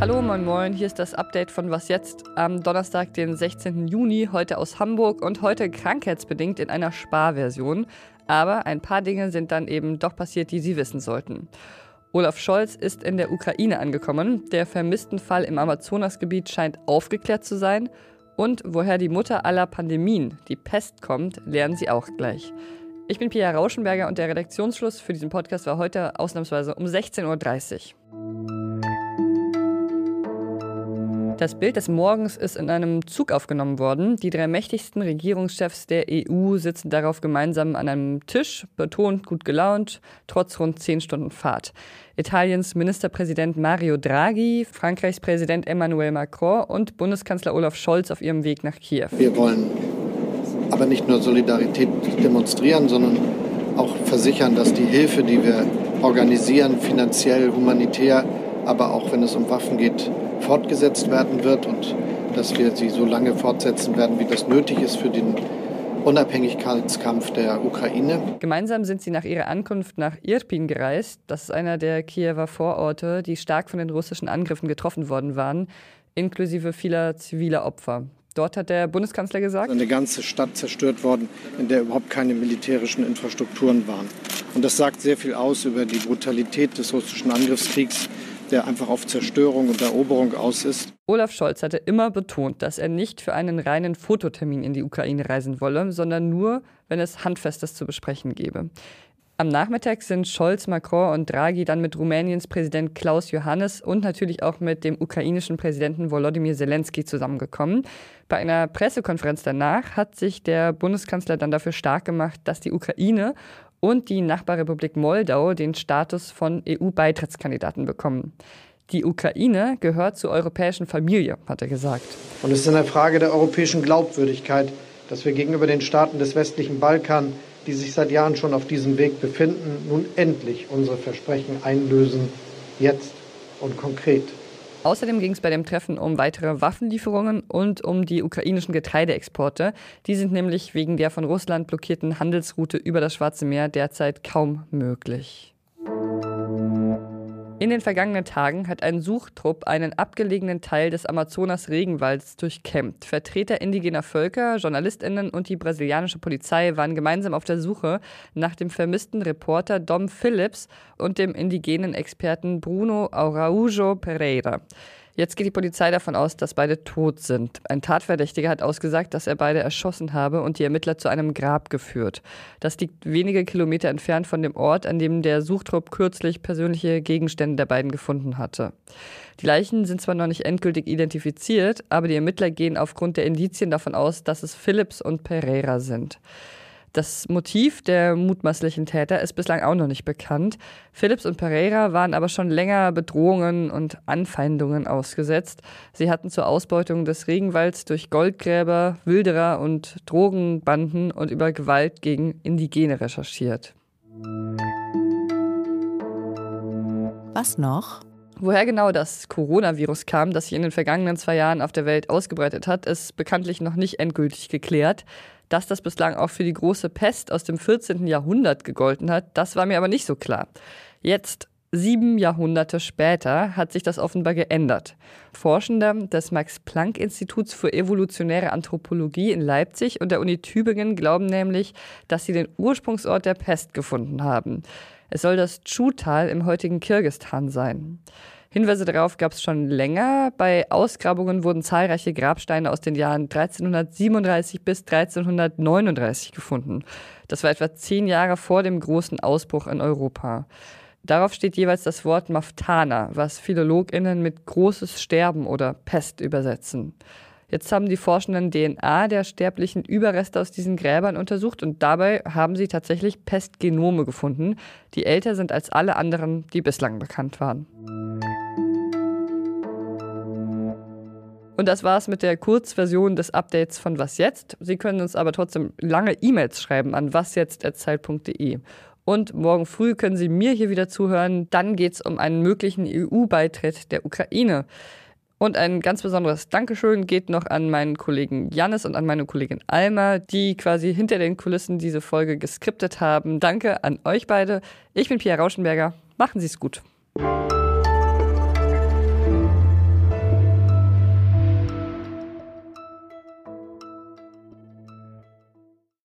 Hallo, moin moin, hier ist das Update von Was Jetzt am Donnerstag, den 16. Juni, heute aus Hamburg und heute krankheitsbedingt in einer Sparversion. Aber ein paar Dinge sind dann eben doch passiert, die Sie wissen sollten. Olaf Scholz ist in der Ukraine angekommen. Der vermissten Fall im Amazonasgebiet scheint aufgeklärt zu sein. Und woher die Mutter aller Pandemien, die Pest, kommt, lernen Sie auch gleich. Ich bin Pia Rauschenberger und der Redaktionsschluss für diesen Podcast war heute ausnahmsweise um 16.30 Uhr. Das Bild des Morgens ist in einem Zug aufgenommen worden. Die drei mächtigsten Regierungschefs der EU sitzen darauf gemeinsam an einem Tisch, betont gut gelaunt, trotz rund zehn Stunden Fahrt. Italiens Ministerpräsident Mario Draghi, Frankreichs Präsident Emmanuel Macron und Bundeskanzler Olaf Scholz auf ihrem Weg nach Kiew. Wir wollen aber nicht nur Solidarität demonstrieren, sondern auch versichern, dass die Hilfe, die wir organisieren, finanziell, humanitär, aber auch wenn es um Waffen geht, fortgesetzt werden wird und dass wir sie so lange fortsetzen werden, wie das nötig ist für den Unabhängigkeitskampf der Ukraine. Gemeinsam sind sie nach ihrer Ankunft nach Irpin gereist. Das ist einer der Kiewer Vororte, die stark von den russischen Angriffen getroffen worden waren, inklusive vieler ziviler Opfer. Dort hat der Bundeskanzler gesagt, eine ganze Stadt zerstört worden, in der überhaupt keine militärischen Infrastrukturen waren. Und das sagt sehr viel aus über die Brutalität des russischen Angriffskriegs der einfach auf Zerstörung und Eroberung aus ist. Olaf Scholz hatte immer betont, dass er nicht für einen reinen Fototermin in die Ukraine reisen wolle, sondern nur, wenn es Handfestes zu besprechen gebe. Am Nachmittag sind Scholz, Macron und Draghi dann mit Rumäniens Präsident Klaus Johannes und natürlich auch mit dem ukrainischen Präsidenten Volodymyr Zelensky zusammengekommen. Bei einer Pressekonferenz danach hat sich der Bundeskanzler dann dafür stark gemacht, dass die Ukraine und die Nachbarrepublik Moldau den Status von EU-Beitrittskandidaten bekommen. Die Ukraine gehört zur europäischen Familie, hat er gesagt. Und es ist eine Frage der europäischen Glaubwürdigkeit, dass wir gegenüber den Staaten des westlichen Balkan, die sich seit Jahren schon auf diesem Weg befinden, nun endlich unsere Versprechen einlösen, jetzt und konkret. Außerdem ging es bei dem Treffen um weitere Waffenlieferungen und um die ukrainischen Getreideexporte. Die sind nämlich wegen der von Russland blockierten Handelsroute über das Schwarze Meer derzeit kaum möglich. In den vergangenen Tagen hat ein Suchtrupp einen abgelegenen Teil des Amazonas-Regenwalds durchkämmt. Vertreter indigener Völker, JournalistInnen und die brasilianische Polizei waren gemeinsam auf der Suche nach dem vermissten Reporter Dom Phillips und dem indigenen Experten Bruno Araujo Pereira. Jetzt geht die Polizei davon aus, dass beide tot sind. Ein Tatverdächtiger hat ausgesagt, dass er beide erschossen habe und die Ermittler zu einem Grab geführt. Das liegt wenige Kilometer entfernt von dem Ort, an dem der Suchtrupp kürzlich persönliche Gegenstände der beiden gefunden hatte. Die Leichen sind zwar noch nicht endgültig identifiziert, aber die Ermittler gehen aufgrund der Indizien davon aus, dass es Phillips und Pereira sind. Das Motiv der mutmaßlichen Täter ist bislang auch noch nicht bekannt. Phillips und Pereira waren aber schon länger Bedrohungen und Anfeindungen ausgesetzt. Sie hatten zur Ausbeutung des Regenwalds durch Goldgräber, Wilderer und Drogenbanden und über Gewalt gegen Indigene recherchiert. Was noch? Woher genau das Coronavirus kam, das sich in den vergangenen zwei Jahren auf der Welt ausgebreitet hat, ist bekanntlich noch nicht endgültig geklärt. Dass das bislang auch für die große Pest aus dem 14. Jahrhundert gegolten hat, das war mir aber nicht so klar. Jetzt, sieben Jahrhunderte später, hat sich das offenbar geändert. Forschende des Max-Planck-Instituts für evolutionäre Anthropologie in Leipzig und der Uni Tübingen glauben nämlich, dass sie den Ursprungsort der Pest gefunden haben. Es soll das Chu-Tal im heutigen Kirgistan sein. Hinweise darauf gab es schon länger. Bei Ausgrabungen wurden zahlreiche Grabsteine aus den Jahren 1337 bis 1339 gefunden. Das war etwa zehn Jahre vor dem großen Ausbruch in Europa. Darauf steht jeweils das Wort Maftana, was PhilologInnen mit großes Sterben oder Pest übersetzen. Jetzt haben die Forschenden DNA der sterblichen Überreste aus diesen Gräbern untersucht und dabei haben sie tatsächlich Pestgenome gefunden, die älter sind als alle anderen, die bislang bekannt waren. Und das war's mit der Kurzversion des Updates von Was jetzt. Sie können uns aber trotzdem lange E-Mails schreiben an wasjetzt.zeit.de. Und morgen früh können Sie mir hier wieder zuhören. Dann geht es um einen möglichen EU-Beitritt der Ukraine. Und ein ganz besonderes Dankeschön geht noch an meinen Kollegen Jannis und an meine Kollegin Alma, die quasi hinter den Kulissen diese Folge geskriptet haben. Danke an euch beide. Ich bin Pia Rauschenberger. Machen Sie es gut.